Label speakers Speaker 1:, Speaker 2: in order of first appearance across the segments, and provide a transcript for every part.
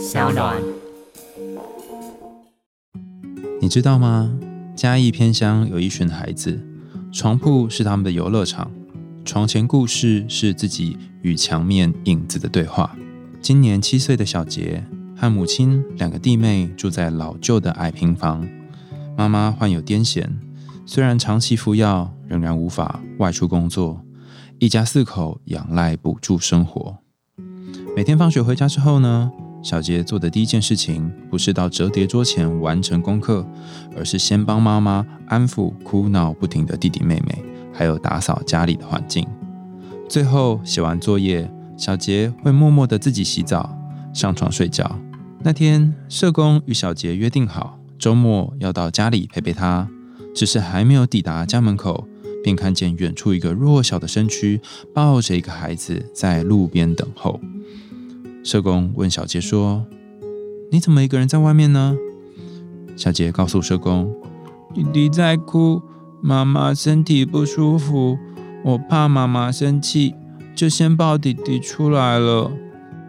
Speaker 1: 小暖。
Speaker 2: 你知道吗？嘉义偏乡有一群孩子，床铺是他们的游乐场，床前故事是自己与墙面影子的对话。今年七岁的小杰和母亲两个弟妹住在老旧的矮平房，妈妈患有癫痫，虽然长期服药，仍然无法外出工作，一家四口仰赖补助生活。每天放学回家之后呢？小杰做的第一件事情，不是到折叠桌前完成功课，而是先帮妈妈安抚哭闹不停的弟弟妹妹，还有打扫家里的环境。最后写完作业，小杰会默默的自己洗澡、上床睡觉。那天，社工与小杰约定好，周末要到家里陪陪他。只是还没有抵达家门口，便看见远处一个弱小的身躯抱着一个孩子在路边等候。社工问小杰说：“你怎么一个人在外面呢？”小杰告诉社工：“
Speaker 3: 弟弟在哭，妈妈身体不舒服，我怕妈妈生气，就先抱弟弟出来了。”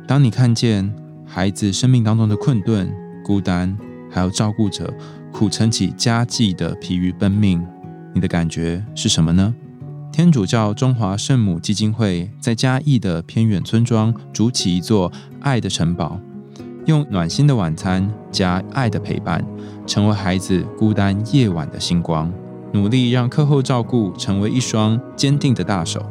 Speaker 2: 当你看见孩子生命当中的困顿、孤单，还有照顾者苦撑起家计的疲于奔命，你的感觉是什么呢？天主教中华圣母基金会在嘉义的偏远村庄筑起一座爱的城堡，用暖心的晚餐加爱的陪伴，成为孩子孤单夜晚的星光，努力让课后照顾成为一双坚定的大手，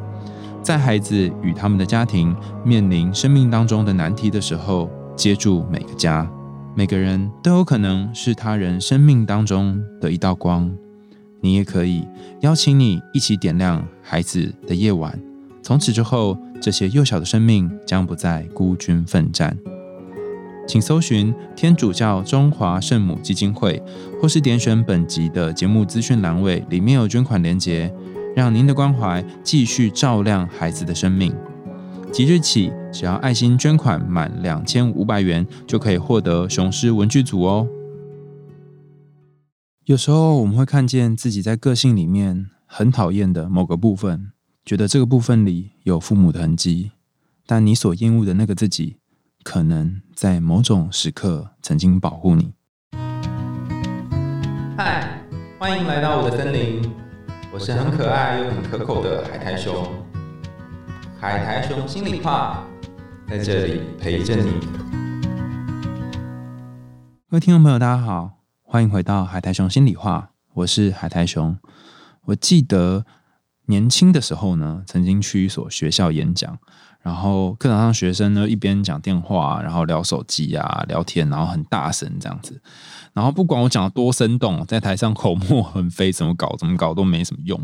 Speaker 2: 在孩子与他们的家庭面临生命当中的难题的时候，接住每个家。每个人都有可能是他人生命当中的一道光。你也可以邀请你一起点亮孩子的夜晚。从此之后，这些幼小的生命将不再孤军奋战。请搜寻天主教中华圣母基金会，或是点选本集的节目资讯栏位，里面有捐款连结，让您的关怀继续照亮孩子的生命。即日起，只要爱心捐款满两千五百元，就可以获得雄狮文具组哦。有时候我们会看见自己在个性里面很讨厌的某个部分，觉得这个部分里有父母的痕迹，但你所厌恶的那个自己，可能在某种时刻曾经保护你。
Speaker 4: 嗨，欢迎来到我的森林，我是很可爱又很可口的海苔熊。海苔熊心里话，在这里陪着你。
Speaker 2: 各位听众朋友，大家好。欢迎回到海苔熊心里话，我是海苔熊。我记得年轻的时候呢，曾经去一所学校演讲，然后课堂上学生呢一边讲电话，然后聊手机啊，聊天，然后很大声这样子。然后不管我讲的多生动，在台上口沫横飞，怎么搞怎么搞都没什么用。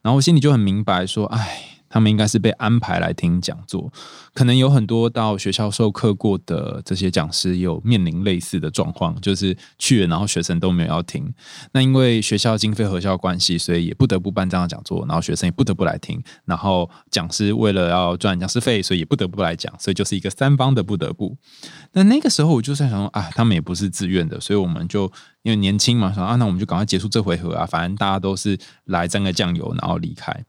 Speaker 2: 然后我心里就很明白说，哎。他们应该是被安排来听讲座，可能有很多到学校授课过的这些讲师有面临类似的状况，就是去了，然后学生都没有要听。那因为学校经费核销关系，所以也不得不办这样的讲座，然后学生也不得不来听。然后讲师为了要赚讲师费，所以也不得不来讲，所以就是一个三方的不得不。那那个时候我就在想说啊，他们也不是自愿的，所以我们就因为年轻嘛，说啊，那我们就赶快结束这回合啊，反正大家都是来沾个酱油，然后离开。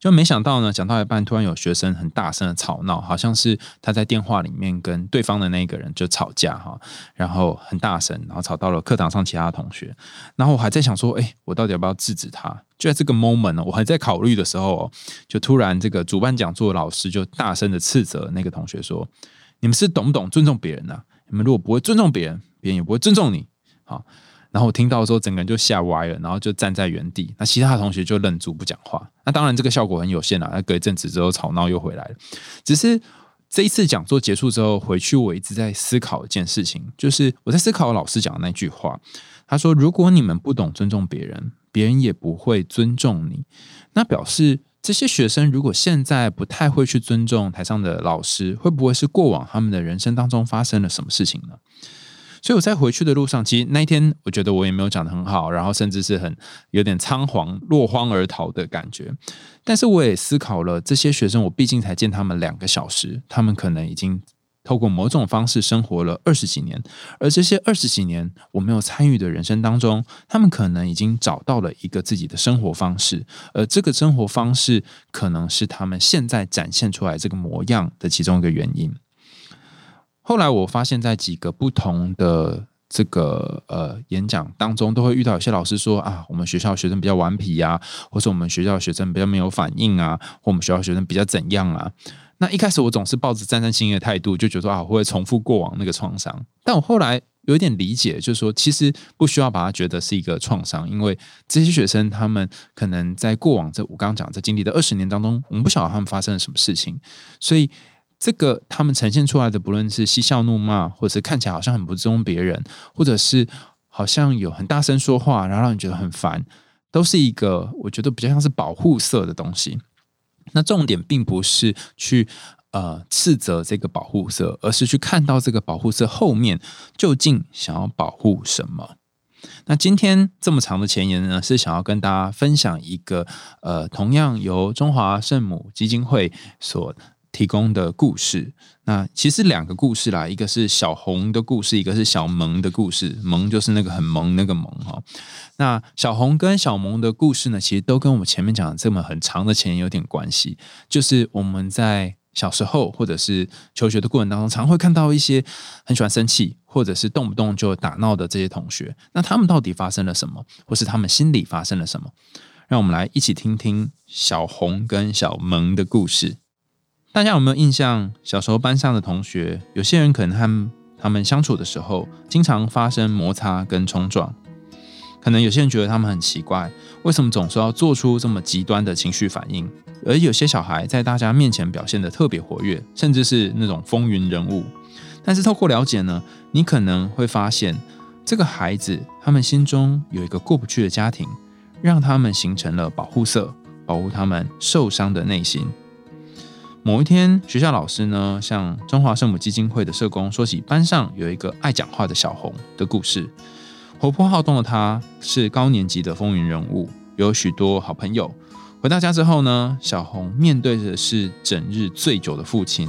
Speaker 2: 就没想到呢，讲到一半，突然有学生很大声的吵闹，好像是他在电话里面跟对方的那个人就吵架哈，然后很大声，然后吵到了课堂上其他同学。然后我还在想说，哎，我到底要不要制止他？就在这个 moment 呢，我还在考虑的时候，就突然这个主办讲座的老师就大声的斥责那个同学说：“你们是懂不懂尊重别人呢？你们如果不会尊重别人，别人也不会尊重你。”好。然后我听到的时候，整个人就吓歪了，然后就站在原地。那其他同学就愣住不讲话。那当然，这个效果很有限啦。那隔一阵子之后，吵闹又回来了。只是这一次讲座结束之后，回去我一直在思考一件事情，就是我在思考老师讲的那句话。他说：“如果你们不懂尊重别人，别人也不会尊重你。”那表示这些学生如果现在不太会去尊重台上的老师，会不会是过往他们的人生当中发生了什么事情呢？所以我在回去的路上，其实那一天我觉得我也没有讲的很好，然后甚至是很有点仓皇落荒而逃的感觉。但是我也思考了，这些学生我毕竟才见他们两个小时，他们可能已经透过某种方式生活了二十几年，而这些二十几年我没有参与的人生当中，他们可能已经找到了一个自己的生活方式，而这个生活方式可能是他们现在展现出来这个模样的其中一个原因。后来我发现，在几个不同的这个呃演讲当中，都会遇到有些老师说啊，我们学校学生比较顽皮呀、或者我们学校学生比较没有反应啊，或我们学校学生比较怎样啊。那一开始我总是抱着战战兢兢的态度，就觉得说啊，我会重复过往那个创伤。但我后来有一点理解，就是说，其实不需要把它觉得是一个创伤，因为这些学生他们可能在过往这我刚刚讲这经历的二十年当中，我们不晓得他们发生了什么事情，所以这个他们呈现出来的，不论是嬉笑怒骂，或者是看起来好像很不尊重别人，或者是好像有很大声说话，然后让你觉得很烦，都是一个我觉得比较像是保护色的东西。那重点并不是去呃斥责这个保护色，而是去看到这个保护色后面究竟想要保护什么。那今天这么长的前言呢，是想要跟大家分享一个呃，同样由中华圣母基金会所提供的故事。那其实两个故事啦，一个是小红的故事，一个是小萌的故事。萌就是那个很萌那个萌哈。那小红跟小萌的故事呢，其实都跟我们前面讲的这么很长的前有点关系。就是我们在小时候或者是求学的过程当中，常会看到一些很喜欢生气，或者是动不动就打闹的这些同学。那他们到底发生了什么，或是他们心里发生了什么？让我们来一起听听小红跟小萌的故事。大家有没有印象？小时候班上的同学，有些人可能和他们相处的时候，经常发生摩擦跟冲撞。可能有些人觉得他们很奇怪，为什么总是要做出这么极端的情绪反应？而有些小孩在大家面前表现得特别活跃，甚至是那种风云人物。但是透过了解呢，你可能会发现，这个孩子他们心中有一个过不去的家庭，让他们形成了保护色，保护他们受伤的内心。某一天，学校老师呢向中华圣母基金会的社工说起班上有一个爱讲话的小红的故事。活泼好动的她是高年级的风云人物，有许多好朋友。回到家之后呢，小红面对的是整日醉酒的父亲。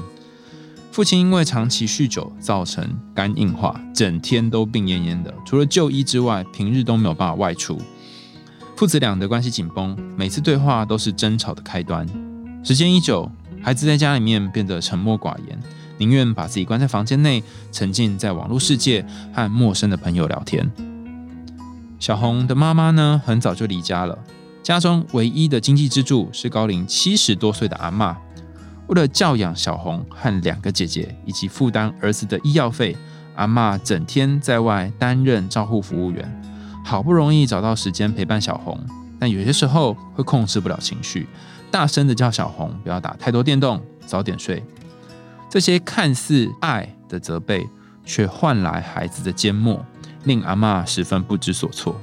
Speaker 2: 父亲因为长期酗酒，造成肝硬化，整天都病恹恹的。除了就医之外，平日都没有办法外出。父子俩的关系紧绷，每次对话都是争吵的开端。时间一久，孩子在家里面变得沉默寡言，宁愿把自己关在房间内，沉浸在网络世界和陌生的朋友聊天。小红的妈妈呢，很早就离家了，家中唯一的经济支柱是高龄七十多岁的阿嬷。为了教养小红和两个姐姐，以及负担儿子的医药费，阿嬷整天在外担任照护服务员。好不容易找到时间陪伴小红，但有些时候会控制不了情绪。大声的叫小红不要打太多电动，早点睡。这些看似爱的责备，却换来孩子的缄默，令阿嬷十分不知所措。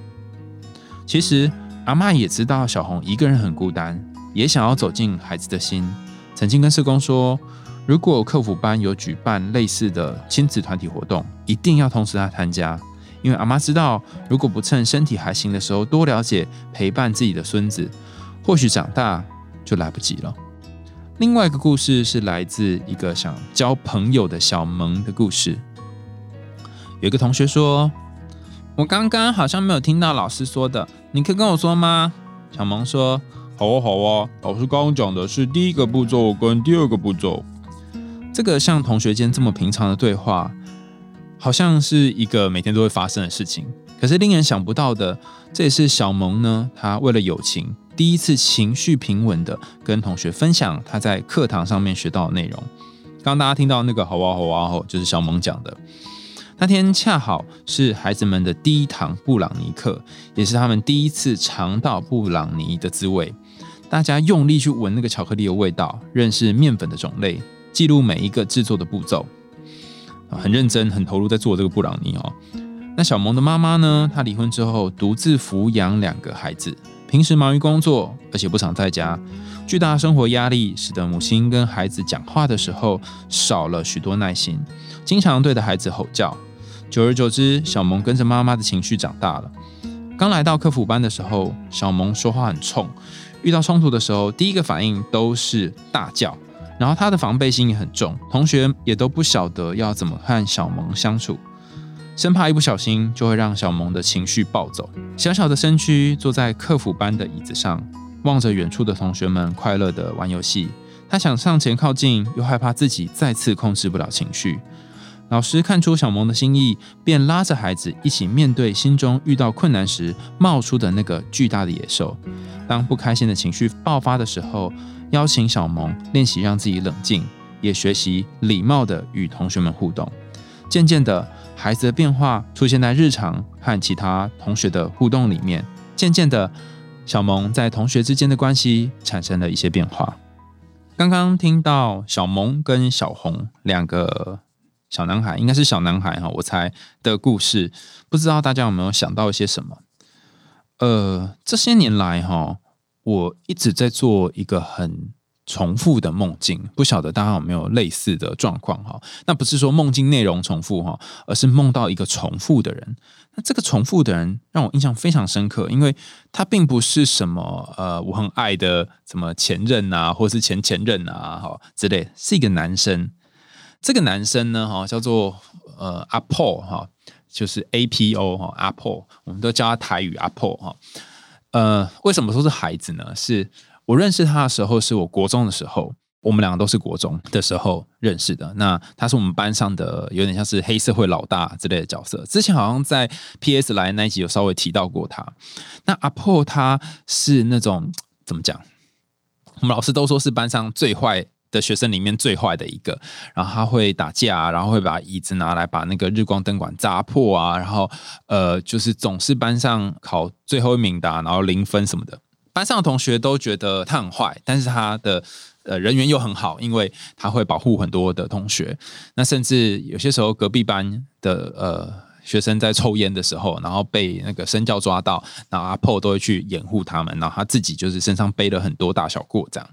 Speaker 2: 其实阿嬷也知道小红一个人很孤单，也想要走进孩子的心。曾经跟社工说，如果客服班有举办类似的亲子团体活动，一定要通知他参加，因为阿妈知道，如果不趁身体还行的时候多了解陪伴自己的孙子，或许长大。就来不及了。另外一个故事是来自一个想交朋友的小萌的故事。有一个同学说：“
Speaker 3: 我刚刚好像没有听到老师说的，你可以跟我说吗？”
Speaker 2: 小萌说：“
Speaker 1: 好啊，好啊，老师刚刚讲的是第一个步骤跟第二个步骤。
Speaker 2: 这个像同学间这么平常的对话，好像是一个每天都会发生的事情。可是令人想不到的，这也是小萌呢，他为了友情。”第一次情绪平稳的跟同学分享他在课堂上面学到的内容。刚刚大家听到那个“好啊好啊好”，就是小萌讲的。那天恰好是孩子们的第一堂布朗尼课，也是他们第一次尝到布朗尼的滋味。大家用力去闻那个巧克力的味道，认识面粉的种类，记录每一个制作的步骤，很认真、很投入在做这个布朗尼哦。那小萌的妈妈呢？她离婚之后独自抚养两个孩子。平时忙于工作，而且不常在家，巨大的生活压力使得母亲跟孩子讲话的时候少了许多耐心，经常对着孩子吼叫。久而久之，小萌跟着妈妈的情绪长大了。刚来到客服班的时候，小萌说话很冲，遇到冲突的时候，第一个反应都是大叫，然后他的防备心也很重，同学也都不晓得要怎么和小萌相处。生怕一不小心就会让小萌的情绪暴走。小小的身躯坐在客服班的椅子上，望着远处的同学们快乐的玩游戏。他想上前靠近，又害怕自己再次控制不了情绪。老师看出小萌的心意，便拉着孩子一起面对心中遇到困难时冒出的那个巨大的野兽。当不开心的情绪爆发的时候，邀请小萌练习让自己冷静，也学习礼貌的与同学们互动。渐渐的，孩子的变化出现在日常和其他同学的互动里面。渐渐的，小萌在同学之间的关系产生了一些变化。刚刚听到小萌跟小红两个。小男孩应该是小男孩哈，我猜的故事，不知道大家有没有想到一些什么？呃，这些年来哈，我一直在做一个很重复的梦境，不晓得大家有没有类似的状况哈？那不是说梦境内容重复哈，而是梦到一个重复的人。那这个重复的人让我印象非常深刻，因为他并不是什么呃我很爱的什么前任啊，或是前前任啊哈之类，是一个男生。这个男生呢，哈，叫做呃阿破哈，就是 A P O 哈，阿破，我们都叫他台语阿破哈。呃，为什么说是孩子呢？是我认识他的时候，是我国中的时候，我们两个都是国中的时候认识的。那他是我们班上的有点像是黑社会老大之类的角色。之前好像在 P S 来那一集有稍微提到过他。那阿破他是那种怎么讲？我们老师都说是班上最坏。的学生里面最坏的一个，然后他会打架，然后会把椅子拿来把那个日光灯管砸破啊，然后呃，就是总是班上考最后一名的，然后零分什么的。班上的同学都觉得他很坏，但是他的呃人缘又很好，因为他会保护很多的同学。那甚至有些时候隔壁班的呃学生在抽烟的时候，然后被那个身教抓到，然后阿破都会去掩护他们，然后他自己就是身上背了很多大小过这样。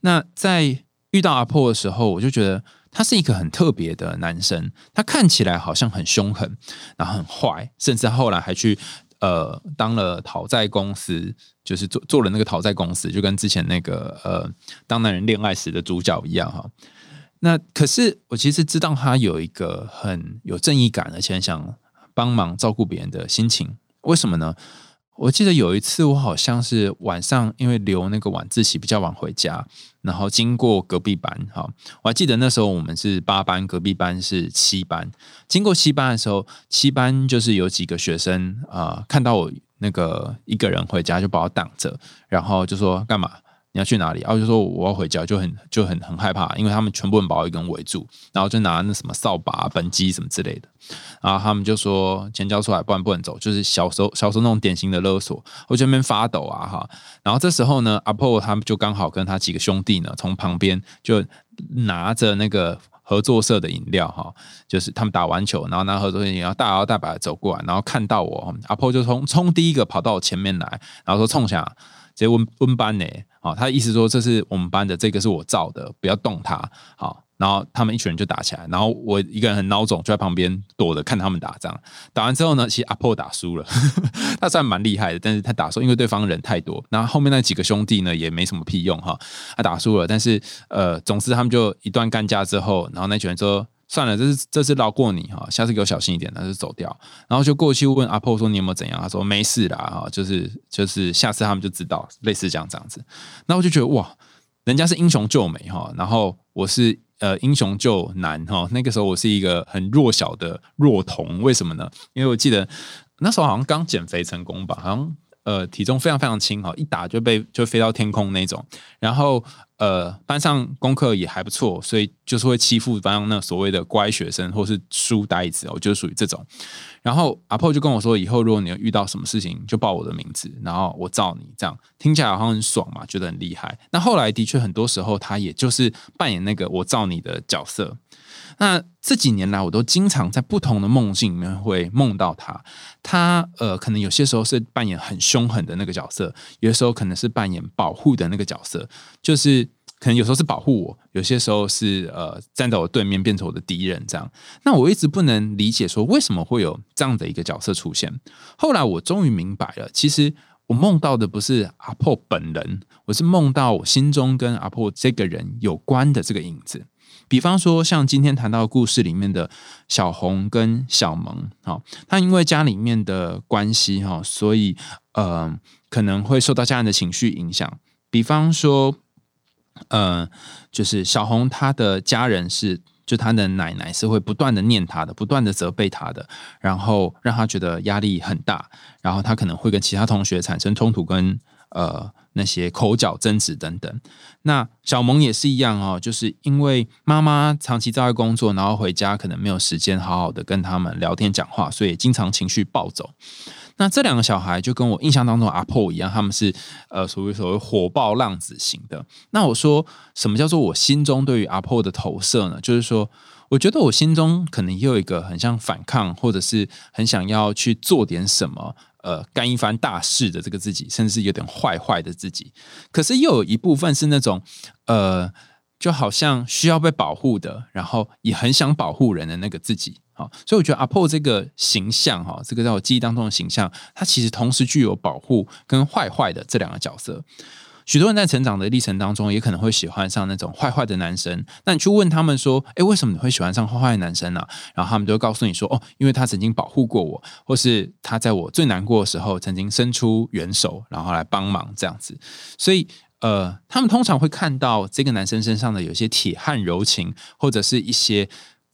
Speaker 2: 那在遇到阿破的时候，我就觉得他是一个很特别的男生。他看起来好像很凶狠，然后很坏，甚至后来还去呃当了讨债公司，就是做做了那个讨债公司，就跟之前那个呃当男人恋爱时的主角一样哈。那可是我其实知道他有一个很有正义感，而且想帮忙照顾别人的心情。为什么呢？我记得有一次，我好像是晚上，因为留那个晚自习比较晚回家，然后经过隔壁班，哈，我还记得那时候我们是八班，隔壁班是七班。经过七班的时候，七班就是有几个学生啊，看到我那个一个人回家，就把我挡着，然后就说干嘛？你要去哪里？然后就说我要回家，就很就很很害怕，因为他们全部人把我一个人围住，然后就拿那什么扫把、本机什么之类的，然后他们就说钱交出来，不然不能走。就是小时候小时候那种典型的勒索，我就那边发抖啊哈。然后这时候呢，阿婆他们就刚好跟他几个兄弟呢，从旁边就拿着那个合作社的饮料哈，就是他们打完球，然后拿合作社饮料大摇大摆的走过来，然后看到我，阿婆就从冲第一个跑到我前面来，然后说冲下，直接问问班呢。好，他意思说这是我们班的，这个是我造的，不要动他。好，然后他们一群人就打起来，然后我一个人很孬种，就在旁边躲着看他们打仗。打完之后呢，其实阿破打输了，他算蛮厉害的，但是他打输，因为对方人太多。然后后面那几个兄弟呢，也没什么屁用哈，他打输了，但是呃，总之他们就一段干架之后，然后那群人说。算了，这是这次饶过你哈，下次给我小心一点，他就走掉。然后就过去问阿婆说：“你有没有怎样？”他说：“没事啦，哈，就是就是下次他们就知道，类似这样这样子。”那我就觉得哇，人家是英雄救美哈，然后我是呃英雄救难哈。那个时候我是一个很弱小的弱童，为什么呢？因为我记得那时候好像刚减肥成功吧，好像呃体重非常非常轻哈，一打就被就飞到天空那种，然后。呃，班上功课也还不错，所以就是会欺负班上那所谓的乖学生或是书呆子，我就属于这种。然后阿破就跟我说，以后如果你遇到什么事情，就报我的名字，然后我罩你，这样听起来好像很爽嘛，觉得很厉害。那后来的确很多时候，他也就是扮演那个我罩你的角色。那这几年来，我都经常在不同的梦境里面会梦到他。他呃，可能有些时候是扮演很凶狠的那个角色，有的时候可能是扮演保护的那个角色。就是可能有时候是保护我，有些时候是呃站在我对面变成我的敌人这样。那我一直不能理解说为什么会有这样的一个角色出现。后来我终于明白了，其实我梦到的不是阿破本人，我是梦到我心中跟阿破这个人有关的这个影子。比方说，像今天谈到故事里面的小红跟小萌，哈，他因为家里面的关系，哈，所以呃，可能会受到家人的情绪影响。比方说，呃，就是小红她的家人是就他的奶奶是会不断的念他的，不断的责备他的，然后让他觉得压力很大，然后他可能会跟其他同学产生冲突，跟呃那些口角争执等等。那小萌也是一样哦，就是因为妈妈长期在外工作，然后回家可能没有时间好好的跟他们聊天讲话，所以经常情绪暴走。那这两个小孩就跟我印象当中阿破一样，他们是呃所谓所谓火爆浪子型的。那我说什么叫做我心中对于阿破的投射呢？就是说，我觉得我心中可能也有一个很像反抗，或者是很想要去做点什么，呃，干一番大事的这个自己，甚至是有点坏坏的自己。可是又有一部分是那种呃，就好像需要被保护的，然后也很想保护人的那个自己。好，所以我觉得阿破这个形象，哈，这个在我记忆当中的形象，它其实同时具有保护跟坏坏的这两个角色。许多人在成长的历程当中，也可能会喜欢上那种坏坏的男生。那你去问他们说：“诶，为什么你会喜欢上坏坏的男生呢？”然后他们就会告诉你说：“哦，因为他曾经保护过我，或是他在我最难过的时候曾经伸出援手，然后来帮忙这样子。”所以，呃，他们通常会看到这个男生身上的有些铁汉柔情，或者是一些。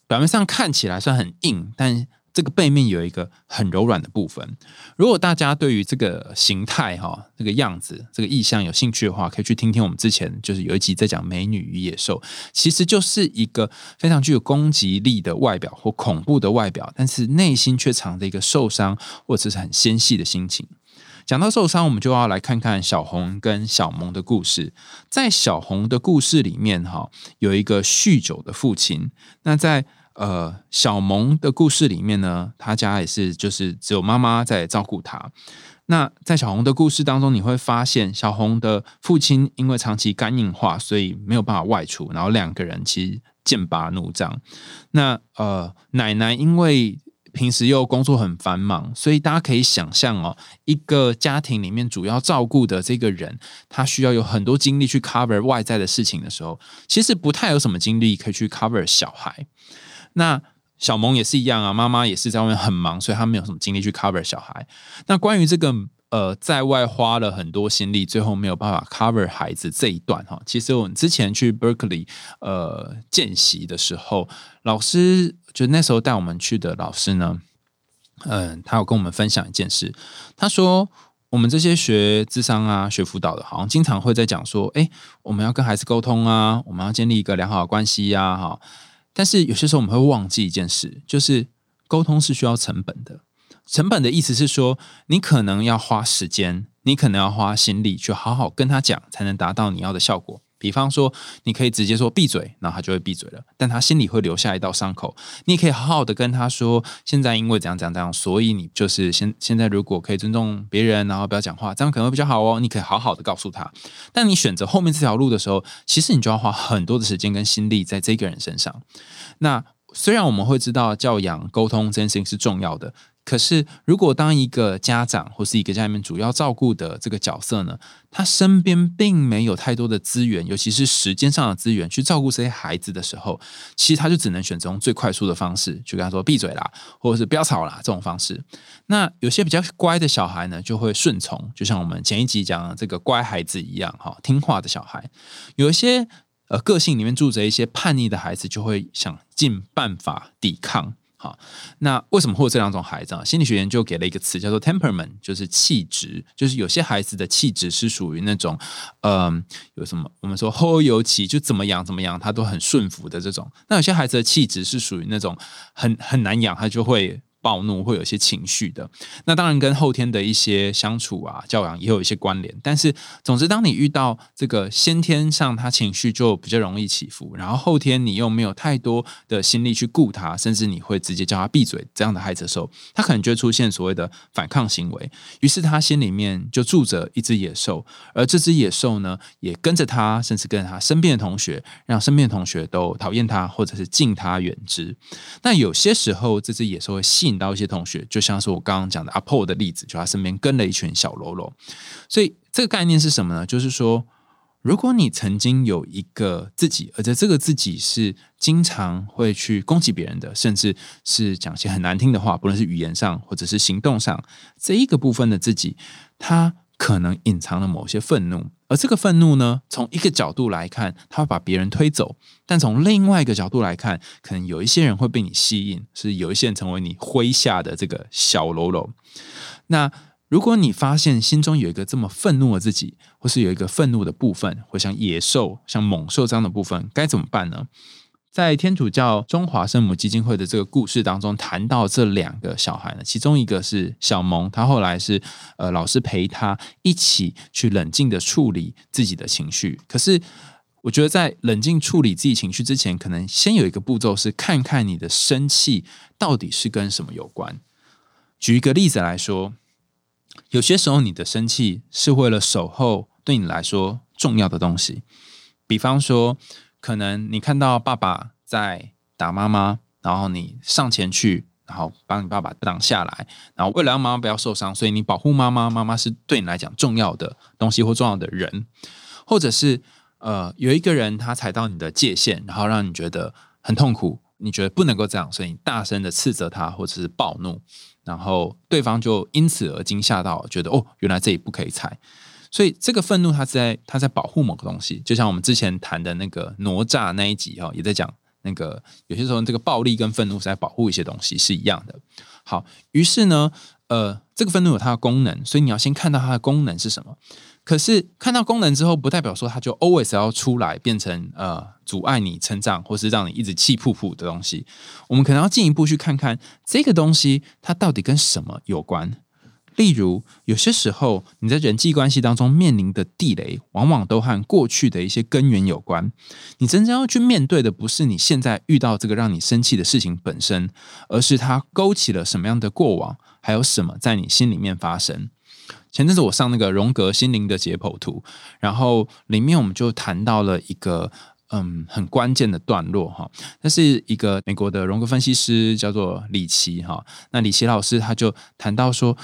Speaker 2: 表面上看起来算很硬，但这个背面有一个很柔软的部分。如果大家对于这个形态、哈这个样子、这个意象有兴趣的话，可以去听听我们之前就是有一集在讲《美女与野兽》，其实就是一个非常具有攻击力的外表或恐怖的外表，但是内心却藏着一个受伤或者是很纤细的心情。讲到受伤，我们就要来看看小红跟小萌的故事。在小红的故事里面，哈，有一个酗酒的父亲。那在呃小萌的故事里面呢，他家也是就是只有妈妈在照顾他。那在小红的故事当中，你会发现小红的父亲因为长期肝硬化，所以没有办法外出，然后两个人其实剑拔弩张。那呃奶奶因为平时又工作很繁忙，所以大家可以想象哦，一个家庭里面主要照顾的这个人，他需要有很多精力去 cover 外在的事情的时候，其实不太有什么精力可以去 cover 小孩。那小萌也是一样啊，妈妈也是在外面很忙，所以她没有什么精力去 cover 小孩。那关于这个。呃，在外花了很多心力，最后没有办法 cover 孩子这一段哈。其实我们之前去 Berkeley 呃见习的时候，老师就那时候带我们去的老师呢，嗯，他有跟我们分享一件事。他说，我们这些学智商啊、学辅导的，好像经常会在讲说，哎，我们要跟孩子沟通啊，我们要建立一个良好的关系呀，哈。但是有些时候我们会忘记一件事，就是沟通是需要成本的。成本的意思是说，你可能要花时间，你可能要花心力去好好跟他讲，才能达到你要的效果。比方说，你可以直接说闭嘴，然后他就会闭嘴了，但他心里会留下一道伤口。你也可以好好的跟他说，现在因为怎样怎样怎样，所以你就是现现在如果可以尊重别人，然后不要讲话，这样可能会比较好哦。你可以好好的告诉他，但你选择后面这条路的时候，其实你就要花很多的时间跟心力在这个人身上。那虽然我们会知道教养沟通这件事情是重要的。可是，如果当一个家长或是一个家里面主要照顾的这个角色呢，他身边并没有太多的资源，尤其是时间上的资源去照顾这些孩子的时候，其实他就只能选择用最快速的方式去跟他说闭嘴啦，或者是不要吵啦这种方式。那有些比较乖的小孩呢，就会顺从，就像我们前一集讲的这个乖孩子一样，哈，听话的小孩。有一些呃个性里面住着一些叛逆的孩子，就会想尽办法抵抗。啊，那为什么会有这两种孩子啊？心理学研究给了一个词叫做 temperament，就是气质，就是有些孩子的气质是属于那种，嗯，有什么我们说后尤其就怎么养怎么养，他都很顺服的这种。那有些孩子的气质是属于那种很很难养，他就会。暴怒会有一些情绪的，那当然跟后天的一些相处啊、教养也有一些关联。但是，总之，当你遇到这个先天上他情绪就比较容易起伏，然后后天你又没有太多的心力去顾他，甚至你会直接叫他闭嘴这样的孩子的时候，他可能就会出现所谓的反抗行为。于是他心里面就住着一只野兽，而这只野兽呢，也跟着他，甚至跟他身边的同学，让身边的同学都讨厌他，或者是敬他远之。那有些时候，这只野兽会信。到一些同学，就像是我刚刚讲的阿破的例子，就他身边跟了一群小喽啰。所以这个概念是什么呢？就是说，如果你曾经有一个自己，而且这个自己是经常会去攻击别人的，甚至是讲些很难听的话，不论是语言上或者是行动上，这一个部分的自己，他可能隐藏了某些愤怒。而这个愤怒呢，从一个角度来看，他会把别人推走；但从另外一个角度来看，可能有一些人会被你吸引，是有一些人成为你麾下的这个小喽啰。那如果你发现心中有一个这么愤怒的自己，或是有一个愤怒的部分，或像野兽、像猛兽这样的部分，该怎么办呢？在天主教中华圣母基金会的这个故事当中，谈到这两个小孩呢，其中一个是小萌，他后来是呃老师陪他一起去冷静的处理自己的情绪。可是我觉得在冷静处理自己情绪之前，可能先有一个步骤是看看你的生气到底是跟什么有关。举一个例子来说，有些时候你的生气是为了守候对你来说重要的东西，比方说。可能你看到爸爸在打妈妈，然后你上前去，然后帮你爸爸挡下来，然后为了让妈妈不要受伤，所以你保护妈妈。妈妈是对你来讲重要的东西或重要的人，或者是呃有一个人他踩到你的界限，然后让你觉得很痛苦，你觉得不能够这样，所以你大声的斥责他或者是暴怒，然后对方就因此而惊吓到，觉得哦原来这里不可以踩。所以这个愤怒，它在它在保护某个东西，就像我们之前谈的那个哪吒那一集哈，也在讲那个有些时候这个暴力跟愤怒是在保护一些东西是一样的。好，于是呢，呃，这个愤怒有它的功能，所以你要先看到它的功能是什么。可是看到功能之后，不代表说它就 always 要出来变成呃阻碍你成长或是让你一直气噗噗的东西。我们可能要进一步去看看这个东西它到底跟什么有关。例如，有些时候你在人际关系当中面临的地雷，往往都和过去的一些根源有关。你真正要去面对的，不是你现在遇到这个让你生气的事情本身，而是它勾起了什么样的过往，还有什么在你心里面发生。前阵子我上那个荣格心灵的解剖图，然后里面我们就谈到了一个嗯很关键的段落哈，那是一个美国的荣格分析师叫做李奇哈，那李奇老师他就谈到说。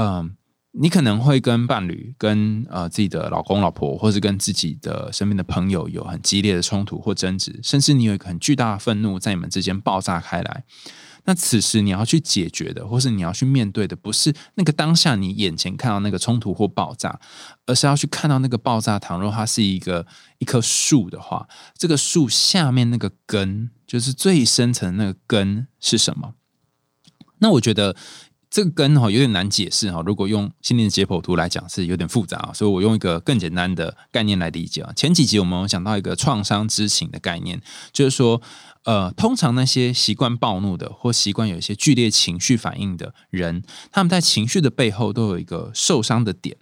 Speaker 2: 嗯，你可能会跟伴侣、跟呃自己的老公、老婆，或是跟自己的身边的朋友有很激烈的冲突或争执，甚至你有一个很巨大的愤怒在你们之间爆炸开来。那此时你要去解决的，或是你要去面对的，不是那个当下你眼前看到那个冲突或爆炸，而是要去看到那个爆炸。倘若它是一个一棵树的话，这个树下面那个根，就是最深层那个根是什么？那我觉得。这个根哈有点难解释哈，如果用心灵解剖图来讲是有点复杂，所以我用一个更简单的概念来理解啊。前几集我们有讲到一个创伤知情的概念，就是说。呃，通常那些习惯暴怒的，或习惯有一些剧烈情绪反应的人，他们在情绪的背后都有一个受伤的点。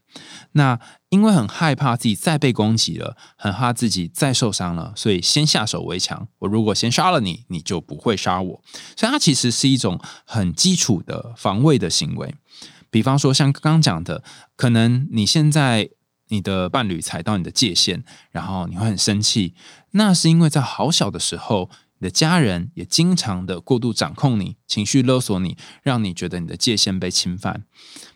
Speaker 2: 那因为很害怕自己再被攻击了，很怕自己再受伤了，所以先下手为强。我如果先杀了你，你就不会杀我。所以它其实是一种很基础的防卫的行为。比方说，像刚刚讲的，可能你现在你的伴侣踩到你的界限，然后你会很生气，那是因为在好小的时候。你的家人也经常的过度掌控你，情绪勒索你，让你觉得你的界限被侵犯。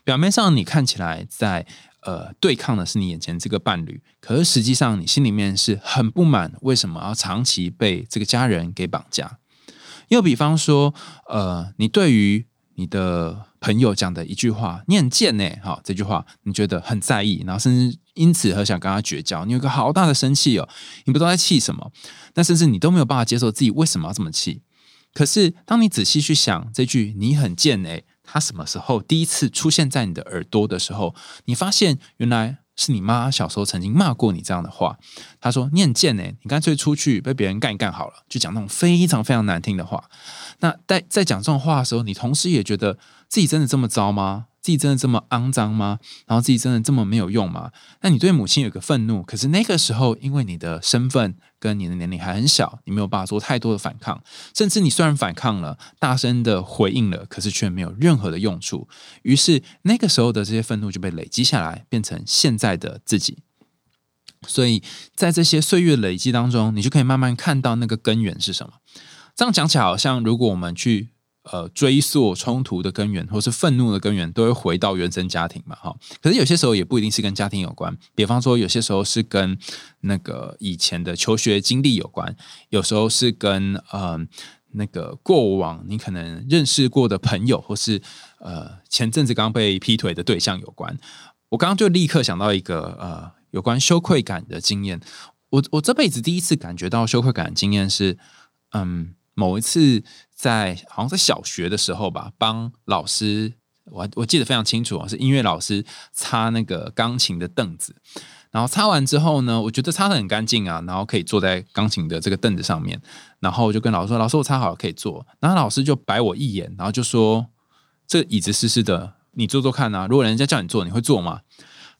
Speaker 2: 表面上你看起来在呃对抗的是你眼前这个伴侣，可是实际上你心里面是很不满，为什么要长期被这个家人给绑架？又比方说，呃，你对于你的朋友讲的一句话，你很贱呢，好，这句话你觉得很在意，然后甚至因此很想跟他绝交，你有个好大的生气哦，你不知道在气什么，那甚至你都没有办法接受自己为什么要这么气。可是当你仔细去想这句“你很贱哎”，他什么时候第一次出现在你的耳朵的时候，你发现原来是你妈小时候曾经骂过你这样的话。他说：“你很贱诶，你干脆出去被别人干一干好了。”就讲那种非常非常难听的话。那在在讲这种话的时候，你同时也觉得自己真的这么糟吗？自己真的这么肮脏吗？然后自己真的这么没有用吗？那你对母亲有个愤怒，可是那个时候，因为你的身份跟你的年龄还很小，你没有办法做太多的反抗，甚至你虽然反抗了，大声的回应了，可是却没有任何的用处。于是那个时候的这些愤怒就被累积下来，变成现在的自己。所以在这些岁月累积当中，你就可以慢慢看到那个根源是什么。这样讲起来，好像如果我们去呃追溯冲突的根源，或是愤怒的根源，都会回到原生家庭嘛，哈。可是有些时候也不一定是跟家庭有关，比方说有些时候是跟那个以前的求学经历有关，有时候是跟呃那个过往你可能认识过的朋友，或是呃前阵子刚被劈腿的对象有关。我刚刚就立刻想到一个呃。有关羞愧感的经验。我我这辈子第一次感觉到羞愧感的经验是，嗯，某一次在好像在小学的时候吧，帮老师，我我记得非常清楚啊，是音乐老师擦那个钢琴的凳子。然后擦完之后呢，我觉得擦的很干净啊，然后可以坐在钢琴的这个凳子上面，然后我就跟老师说：“老师，我擦好了，可以坐。”然后老师就白我一眼，然后就说：“这椅子湿湿的，你坐坐看啊。如果人家叫你坐，你会坐吗？”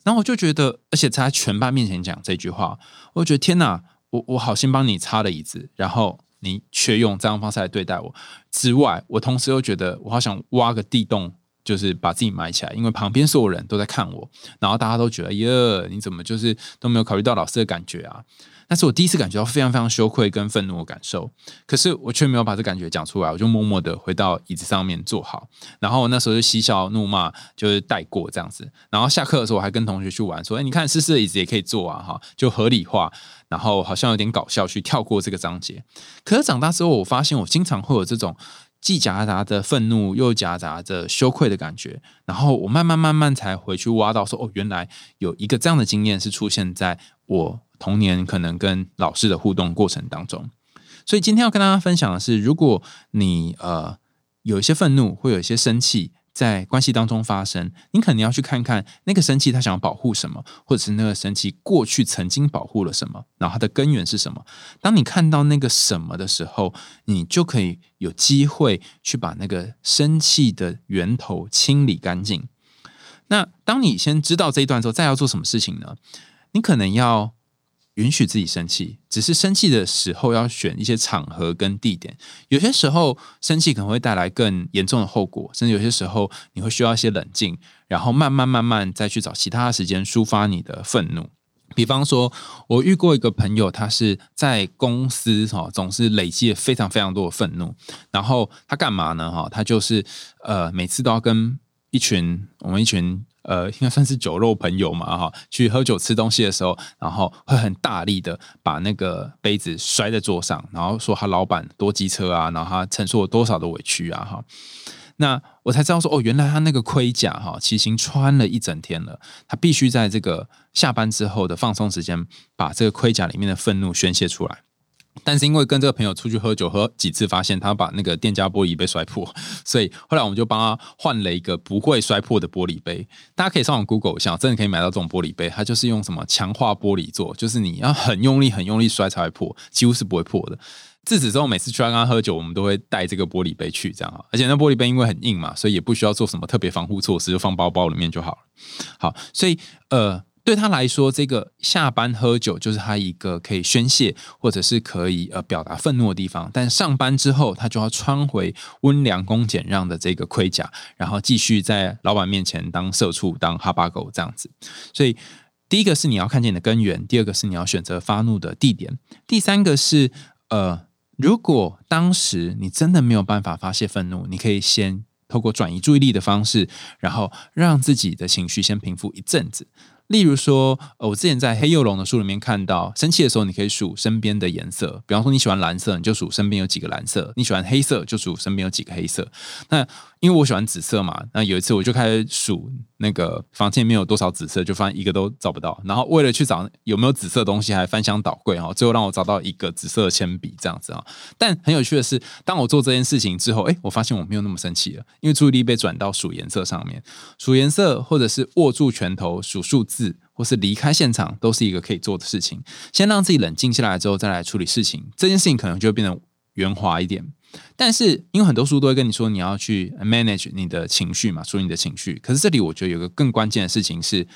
Speaker 2: 然后我就觉得，而且在全班面前讲这句话，我觉得天哪，我我好心帮你擦了椅子，然后你却用这样方式来对待我。之外，我同时又觉得，我好想挖个地洞。就是把自己埋起来，因为旁边所有人都在看我，然后大家都觉得耶，你怎么就是都没有考虑到老师的感觉啊？那是我第一次感觉到非常非常羞愧跟愤怒的感受，可是我却没有把这感觉讲出来，我就默默的回到椅子上面坐好，然后那时候就嬉笑怒骂，就是带过这样子。然后下课的时候，我还跟同学去玩，说：“哎，你看思思的椅子也可以坐啊！”哈，就合理化，然后好像有点搞笑，去跳过这个章节。可是长大之后，我发现我经常会有这种。既夹杂着愤怒，又夹杂着羞愧的感觉。然后我慢慢慢慢才回去挖到说，哦，原来有一个这样的经验是出现在我童年可能跟老师的互动过程当中。所以今天要跟大家分享的是，如果你呃有一些愤怒，会有一些生气。在关系当中发生，你可能要去看看那个生气，他想要保护什么，或者是那个生气过去曾经保护了什么，然后它的根源是什么。当你看到那个什么的时候，你就可以有机会去把那个生气的源头清理干净。那当你先知道这一段之后，再要做什么事情呢？你可能要。允许自己生气，只是生气的时候要选一些场合跟地点。有些时候生气可能会带来更严重的后果，甚至有些时候你会需要一些冷静，然后慢慢慢慢再去找其他的时间抒发你的愤怒。比方说，我遇过一个朋友，他是在公司哈，总是累积了非常非常多的愤怒，然后他干嘛呢？哈，他就是呃，每次都要跟一群我们一群。呃，应该算是酒肉朋友嘛，哈，去喝酒吃东西的时候，然后会很大力的把那个杯子摔在桌上，然后说他老板多机车啊，然后他承受了多少的委屈啊，哈，那我才知道说，哦，原来他那个盔甲哈，骑行穿了一整天了，他必须在这个下班之后的放松时间，把这个盔甲里面的愤怒宣泄出来。但是因为跟这个朋友出去喝酒喝几次，发现他把那个店家玻璃杯摔破，所以后来我们就帮他换了一个不会摔破的玻璃杯。大家可以上网 Google 一下，真的可以买到这种玻璃杯，它就是用什么强化玻璃做，就是你要很用力、很用力摔才会破，几乎是不会破的。自此之后，每次去跟他喝酒，我们都会带这个玻璃杯去，这样啊。而且那玻璃杯因为很硬嘛，所以也不需要做什么特别防护措施，就放包包里面就好了。好，所以呃。对他来说，这个下班喝酒就是他一个可以宣泄或者是可以呃表达愤怒的地方。但上班之后，他就要穿回温良恭俭让的这个盔甲，然后继续在老板面前当社畜、当哈巴狗这样子。所以，第一个是你要看见你的根源，第二个是你要选择发怒的地点，第三个是呃，如果当时你真的没有办法发泄愤怒，你可以先透过转移注意力的方式，然后让自己的情绪先平复一阵子。例如说，呃，我之前在黑幼龙的书里面看到，生气的时候你可以数身边的颜色，比方说你喜欢蓝色，你就数身边有几个蓝色；你喜欢黑色，就数身边有几个黑色。那因为我喜欢紫色嘛，那有一次我就开始数那个房间里面有多少紫色，就发现一个都找不到。然后为了去找有没有紫色东西，还翻箱倒柜哈，最后让我找到一个紫色的铅笔这样子啊。但很有趣的是，当我做这件事情之后，哎，我发现我没有那么生气了，因为注意力被转到数颜色上面，数颜色或者是握住拳头数数字，或是离开现场，都是一个可以做的事情。先让自己冷静下来之后，再来处理事情，这件事情可能就会变得圆滑一点。但是，因为很多书都会跟你说，你要去 manage 你的情绪嘛，处理你的情绪。可是这里我觉得有个更关键的事情是，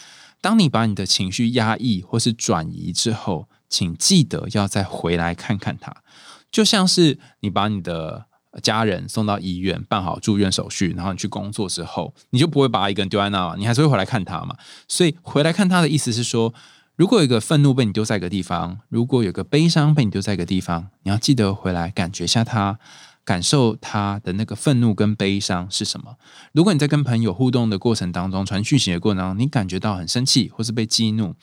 Speaker 2: 当你把你的情绪压抑或是转移之后，请记得要再回来看看它。就像是你把你的家人送到医院，办好住院手续，然后你去工作之后，你就不会把一个人丢在那，你还是会回来看他嘛。所以回来看他的意思是说。如果有一个愤怒被你丢在一个地方，如果有个悲伤被你丢在一个地方，你要记得回来感觉一下它，感受它的那个愤怒跟悲伤是什么。如果你在跟朋友互动的过程当中，传讯息的过程当中，你感觉到很生气或是被激怒，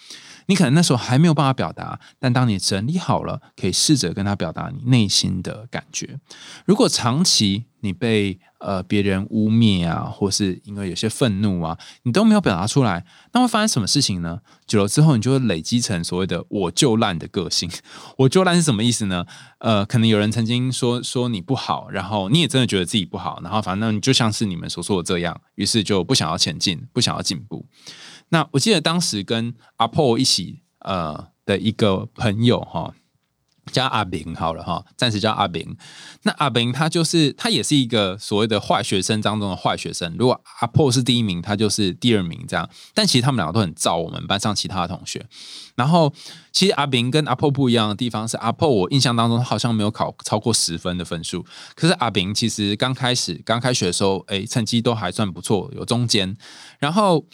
Speaker 2: 你可能那时候还没有办法表达，但当你整理好了，可以试着跟他表达你内心的感觉。如果长期你被呃别人污蔑啊，或是因为有些愤怒啊，你都没有表达出来，那会发生什么事情呢？久了之后，你就会累积成所谓的“我就烂”的个性。我就烂是什么意思呢？呃，可能有人曾经说说你不好，然后你也真的觉得自己不好，然后反正就像是你们所说的这样，于是就不想要前进，不想要进步。那我记得当时跟阿破一起呃的一个朋友哈。叫阿炳好了哈，暂时叫阿炳。那阿炳他就是他也是一个所谓的坏学生当中的坏学生。如果阿破是第一名，他就是第二名这样。但其实他们两个都很照我们班上其他的同学。然后其实阿炳跟阿破不一样的地方是，阿破我印象当中好像没有考超过十分的分数。可是阿炳其实刚开始刚开学的时候，哎，成绩都还算不错，有中间。然后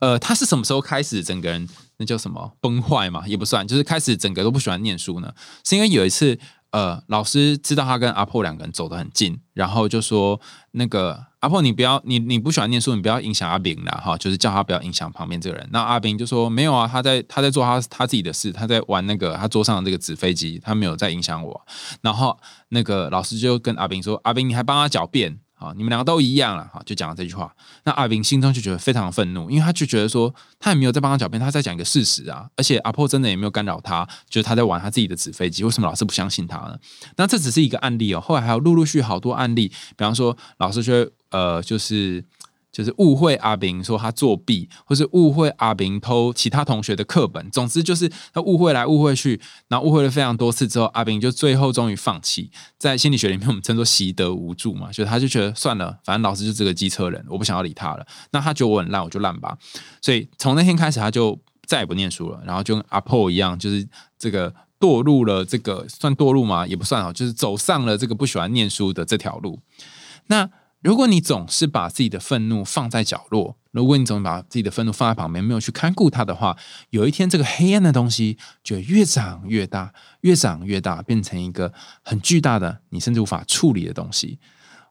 Speaker 2: 呃，他是什么时候开始整个人？那叫什么崩坏嘛？也不算，就是开始整个都不喜欢念书呢。是因为有一次，呃，老师知道他跟阿破两个人走得很近，然后就说：“那个阿破，你不要，你你不喜欢念书，你不要影响阿炳了哈。”就是叫他不要影响旁边这个人。那阿炳就说：“没有啊，他在他在做他他自己的事，他在玩那个他桌上的这个纸飞机，他没有在影响我。”然后那个老师就跟阿炳说：“阿炳，你还帮他狡辩。”啊，你们两个都一样了，哈，就讲了这句话。那阿炳心中就觉得非常愤怒，因为他就觉得说，他也没有在帮他狡辩，他在讲一个事实啊。而且阿破真的也没有干扰他，就是他在玩他自己的纸飞机，为什么老师不相信他呢？那这只是一个案例哦，后来还有陆陆续好多案例，比方说老师就呃，就是。就是误会阿炳说他作弊，或是误会阿炳偷其他同学的课本。总之就是他误会来误会去，然后误会了非常多次之后，阿炳就最后终于放弃。在心理学里面，我们称作习得无助嘛，就他就觉得算了，反正老师就是个机车人，我不想要理他了。那他觉得我很烂，我就烂吧。所以从那天开始，他就再也不念书了，然后就跟阿破一样，就是这个堕入了这个算堕入吗？也不算啊，就是走上了这个不喜欢念书的这条路。那。如果你总是把自己的愤怒放在角落，如果你总把自己的愤怒放在旁边，没有去看顾它的话，有一天这个黑暗的东西就越长越大，越长越大，变成一个很巨大的，你甚至无法处理的东西。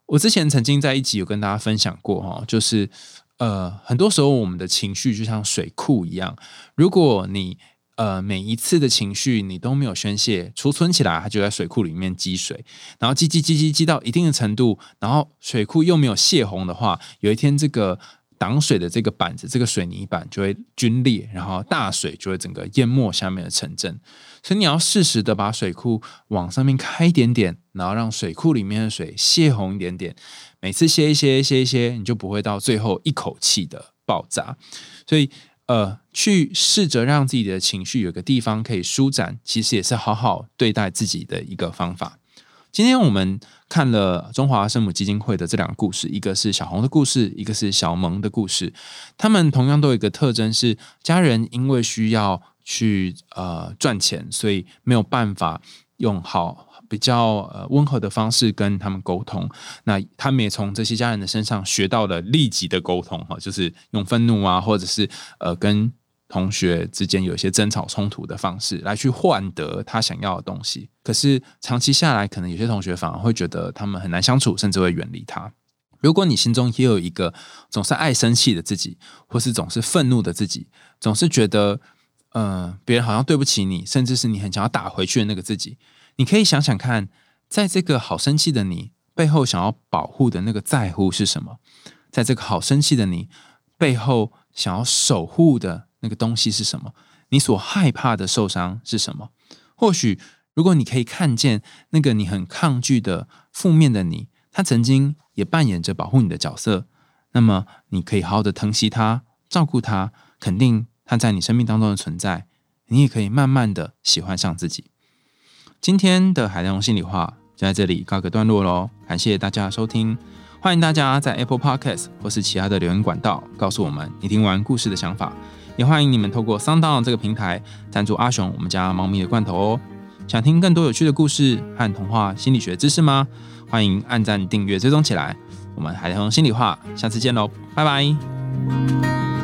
Speaker 2: 我之前曾经在一集有跟大家分享过哈，就是呃，很多时候我们的情绪就像水库一样，如果你呃，每一次的情绪你都没有宣泄、储存起来，它就在水库里面积水，然后积积积积积到一定的程度，然后水库又没有泄洪的话，有一天这个挡水的这个板子、这个水泥板就会龟裂，然后大水就会整个淹没下面的城镇。所以你要适时的把水库往上面开一点点，然后让水库里面的水泄洪一点点，每次泄一些、泄一些，你就不会到最后一口气的爆炸。所以。呃，去试着让自己的情绪有个地方可以舒展，其实也是好好对待自己的一个方法。今天我们看了中华圣母基金会的这两个故事，一个是小红的故事，一个是小萌的故事。他们同样都有一个特征，是家人因为需要去呃赚钱，所以没有办法用好。比较呃温和的方式跟他们沟通，那他们也从这些家人的身上学到了立即的沟通哈，就是用愤怒啊，或者是呃跟同学之间有一些争吵冲突的方式来去换得他想要的东西。可是长期下来，可能有些同学反而会觉得他们很难相处，甚至会远离他。如果你心中也有一个总是爱生气的自己，或是总是愤怒的自己，总是觉得呃别人好像对不起你，甚至是你很想要打回去的那个自己。你可以想想看，在这个好生气的你背后，想要保护的那个在乎是什么？在这个好生气的你背后，想要守护的那个东西是什么？你所害怕的受伤是什么？或许，如果你可以看见那个你很抗拒的负面的你，他曾经也扮演着保护你的角色，那么你可以好好的疼惜他，照顾他，肯定他在你生命当中的存在。你也可以慢慢的喜欢上自己。今天的海龙心里话就在这里告个段落喽，感谢大家收听，欢迎大家在 Apple Podcast 或是其他的留言管道告诉我们你听完故事的想法，也欢迎你们透过 SoundOn 这个平台赞助阿雄我们家猫咪的罐头哦。想听更多有趣的故事和童话心理学知识吗？欢迎按赞、订阅、追踪起来。我们海龙心里话，下次见喽，拜拜。